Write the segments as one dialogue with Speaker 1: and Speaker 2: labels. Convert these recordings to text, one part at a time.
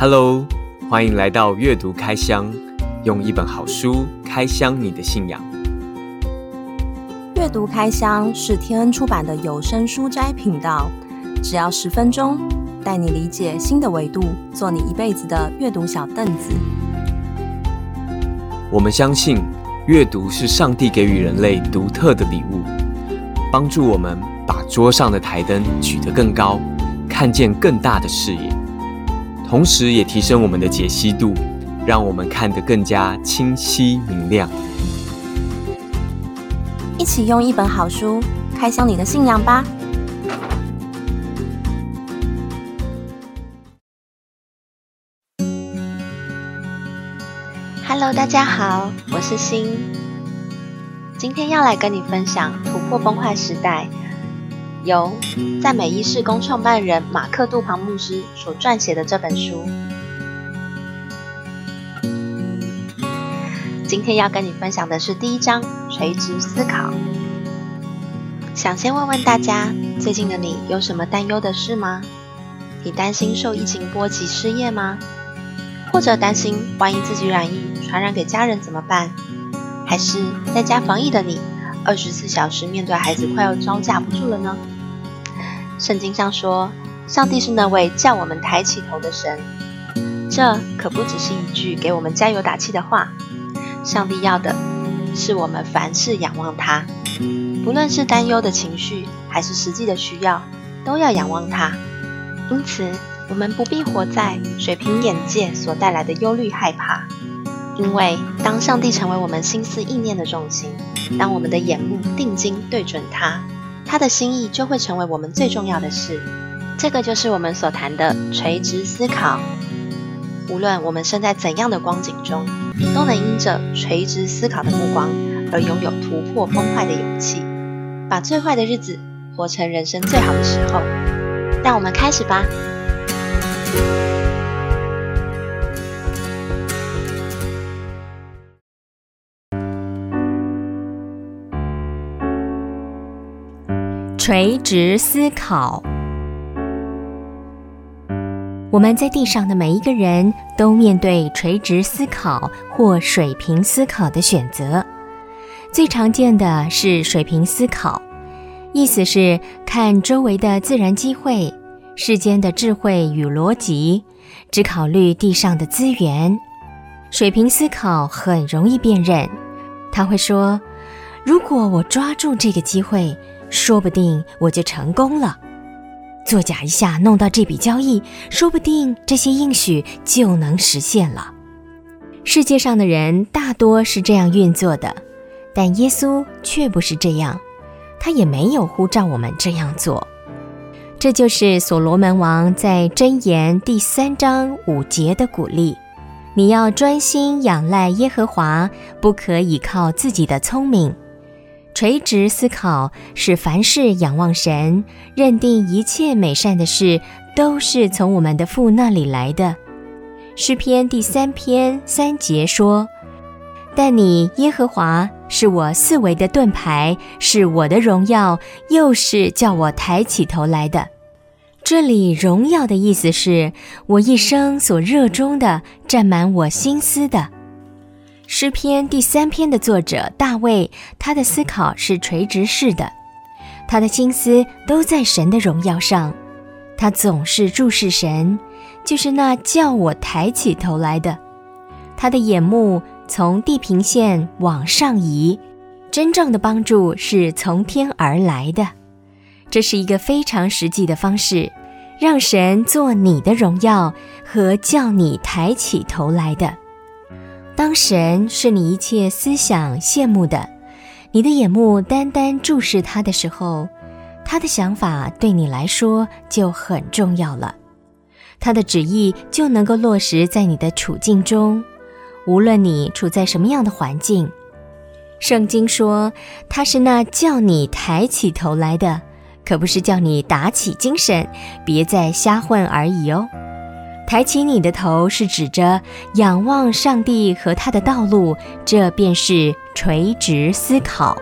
Speaker 1: Hello，欢迎来到阅读开箱，用一本好书开箱你的信仰。
Speaker 2: 阅读开箱是天恩出版的有声书斋频道，只要十分钟，带你理解新的维度，做你一辈子的阅读小凳子。
Speaker 1: 我们相信，阅读是上帝给予人类独特的礼物，帮助我们把桌上的台灯举得更高，看见更大的视野。同时，也提升我们的解析度，让我们看得更加清晰明亮。
Speaker 2: 一起用一本好书开箱你的信仰吧！Hello，大家好，我是欣，今天要来跟你分享《突破崩坏时代》。由赞美一世公创办人马克·杜庞牧师所撰写的这本书。今天要跟你分享的是第一章垂直思考。想先问问大家，最近的你有什么担忧的事吗？你担心受疫情波及失业吗？或者担心万一自己染疫传染给家人怎么办？还是在家防疫的你？二十四小时面对孩子快要招架不住了呢。圣经上说，上帝是那位叫我们抬起头的神。这可不只是一句给我们加油打气的话。上帝要的是我们凡事仰望他，不论是担忧的情绪还是实际的需要，都要仰望他。因此，我们不必活在水平眼界所带来的忧虑害怕。因为当上帝成为我们心思意念的重心，当我们的眼目定睛对准他，他的心意就会成为我们最重要的事。这个就是我们所谈的垂直思考。无论我们身在怎样的光景中，都能因着垂直思考的目光而拥有突破崩坏的勇气，把最坏的日子活成人生最好的时候。让我们开始吧。
Speaker 3: 垂直思考。我们在地上的每一个人都面对垂直思考或水平思考的选择。最常见的是水平思考，意思是看周围的自然机会、世间的智慧与逻辑，只考虑地上的资源。水平思考很容易辨认，他会说：“如果我抓住这个机会。”说不定我就成功了，作假一下弄到这笔交易，说不定这些应许就能实现了。世界上的人大多是这样运作的，但耶稣却不是这样，他也没有呼召我们这样做。这就是所罗门王在箴言第三章五节的鼓励：你要专心仰赖耶和华，不可倚靠自己的聪明。垂直思考是凡事仰望神，认定一切美善的事都是从我们的父那里来的。诗篇第三篇三节说：“但你耶和华是我四围的盾牌，是我的荣耀，又是叫我抬起头来的。”这里“荣耀”的意思是我一生所热衷的，占满我心思的。诗篇第三篇的作者大卫，他的思考是垂直式的，他的心思都在神的荣耀上，他总是注视神，就是那叫我抬起头来的。他的眼目从地平线往上移，真正的帮助是从天而来的。这是一个非常实际的方式，让神做你的荣耀和叫你抬起头来的。当神是你一切思想羡慕的，你的眼目单单注视他的时候，他的想法对你来说就很重要了，他的旨意就能够落实在你的处境中，无论你处在什么样的环境。圣经说他是那叫你抬起头来的，可不是叫你打起精神，别再瞎混而已哦。抬起你的头，是指着仰望上帝和他的道路，这便是垂直思考。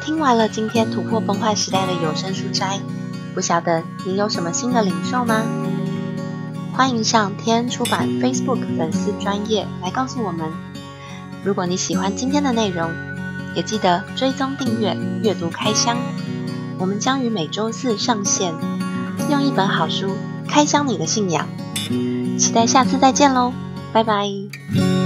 Speaker 2: 听完了今天突破崩坏时代的有声书斋，不晓得你有什么新的领受吗？欢迎上天出版 Facebook 粉丝专业来告诉我们。如果你喜欢今天的内容，也记得追踪订阅阅读开箱。我们将于每周四上线，用一本好书开箱你的信仰。期待下次再见喽，拜拜。